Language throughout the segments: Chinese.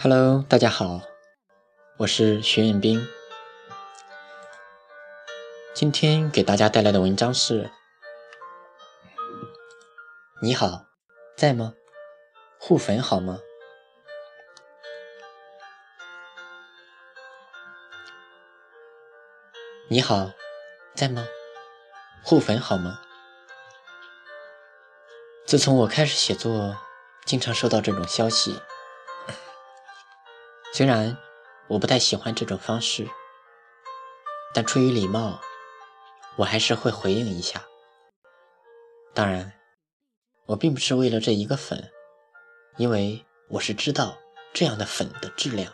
Hello，大家好，我是徐彦斌。今天给大家带来的文章是：你好，在吗？互粉好吗？你好，在吗？互粉好吗？自从我开始写作，经常收到这种消息。虽然我不太喜欢这种方式，但出于礼貌，我还是会回应一下。当然，我并不是为了这一个粉，因为我是知道这样的粉的质量。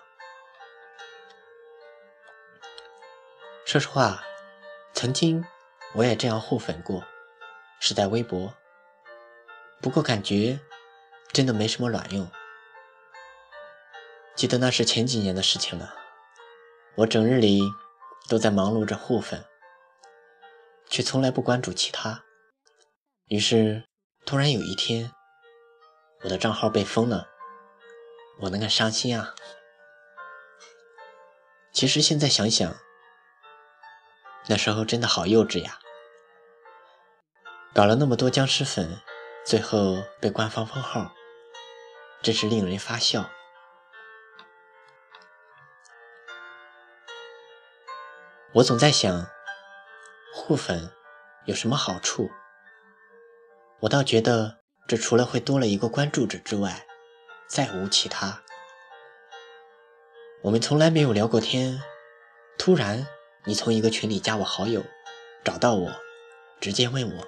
说实话，曾经我也这样互粉过，是在微博，不过感觉真的没什么卵用。记得那是前几年的事情了，我整日里都在忙碌着互粉，却从来不关注其他。于是突然有一天，我的账号被封了，我那个伤心啊！其实现在想想，那时候真的好幼稚呀，搞了那么多僵尸粉，最后被官方封号，真是令人发笑。我总在想，互粉有什么好处？我倒觉得，这除了会多了一个关注者之外，再无其他。我们从来没有聊过天，突然你从一个群里加我好友，找到我，直接问我：“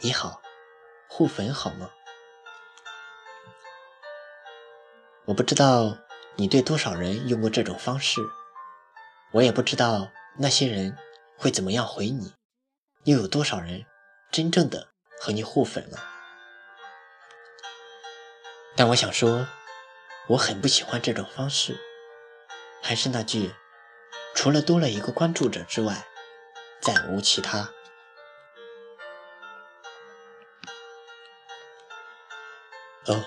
你好，互粉好吗？”我不知道你对多少人用过这种方式，我也不知道。那些人会怎么样回你？又有多少人真正的和你互粉了？但我想说，我很不喜欢这种方式。还是那句，除了多了一个关注者之外，再无其他。哦，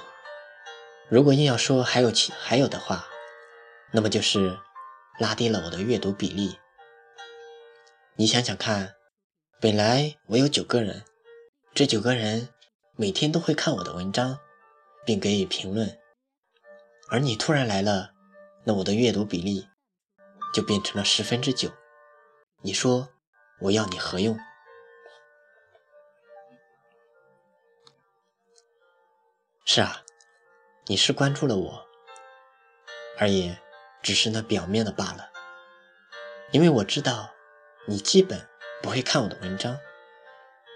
如果硬要说还有其还有的话，那么就是拉低了我的阅读比例。你想想看，本来我有九个人，这九个人每天都会看我的文章，并给予评论，而你突然来了，那我的阅读比例就变成了十分之九。你说我要你何用？是啊，你是关注了我，而也只是那表面的罢了，因为我知道。你基本不会看我的文章，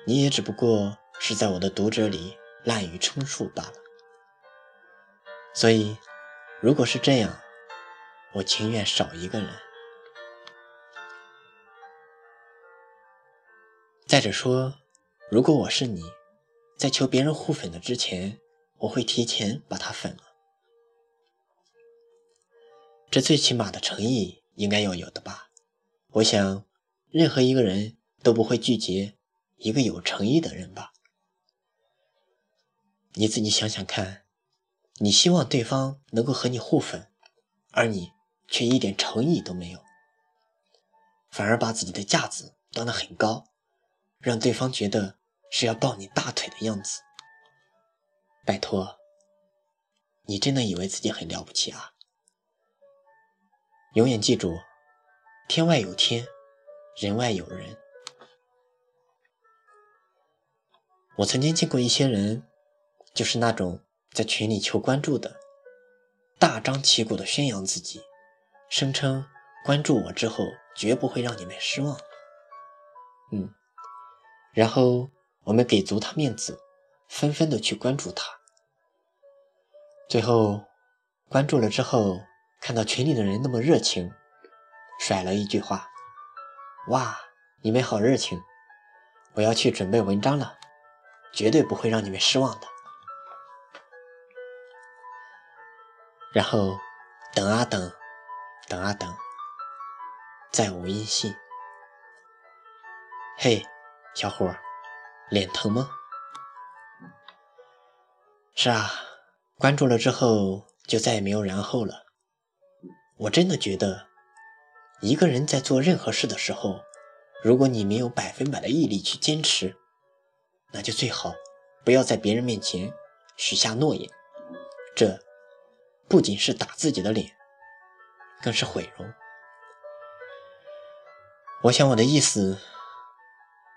你也只不过是在我的读者里滥竽充数罢了。所以，如果是这样，我情愿少一个人。再者说，如果我是你，在求别人互粉的之前，我会提前把他粉了。这最起码的诚意应该要有的吧？我想。任何一个人都不会拒绝一个有诚意的人吧？你自己想想看，你希望对方能够和你互粉，而你却一点诚意都没有，反而把自己的架子端得很高，让对方觉得是要抱你大腿的样子。拜托，你真的以为自己很了不起啊？永远记住，天外有天。人外有人，我曾经见过一些人，就是那种在群里求关注的，大张旗鼓的宣扬自己，声称关注我之后绝不会让你们失望。嗯，然后我们给足他面子，纷纷的去关注他，最后关注了之后，看到群里的人那么热情，甩了一句话。哇，你们好热情！我要去准备文章了，绝对不会让你们失望的。然后等啊等，等啊等，再无音信。嘿，小伙，脸疼吗？是啊，关注了之后就再也没有然后了。我真的觉得，一个人在做任何事的时候，如果你没有百分百的毅力去坚持，那就最好不要在别人面前许下诺言。这不仅是打自己的脸，更是毁容。我想我的意思，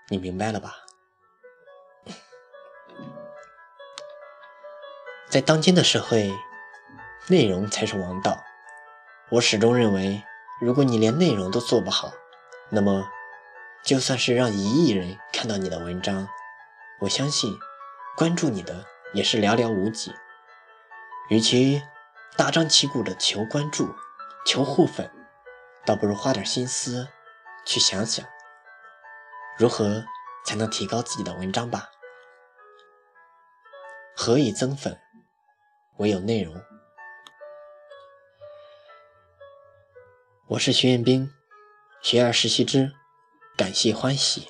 你明白了吧？在当今的社会，内容才是王道。我始终认为，如果你连内容都做不好，那么就算是让一亿人看到你的文章，我相信关注你的也是寥寥无几。与其大张旗鼓的求关注、求互粉，倒不如花点心思去想想，如何才能提高自己的文章吧。何以增粉？唯有内容。我是徐彦兵，学而时习之，感谢欢喜。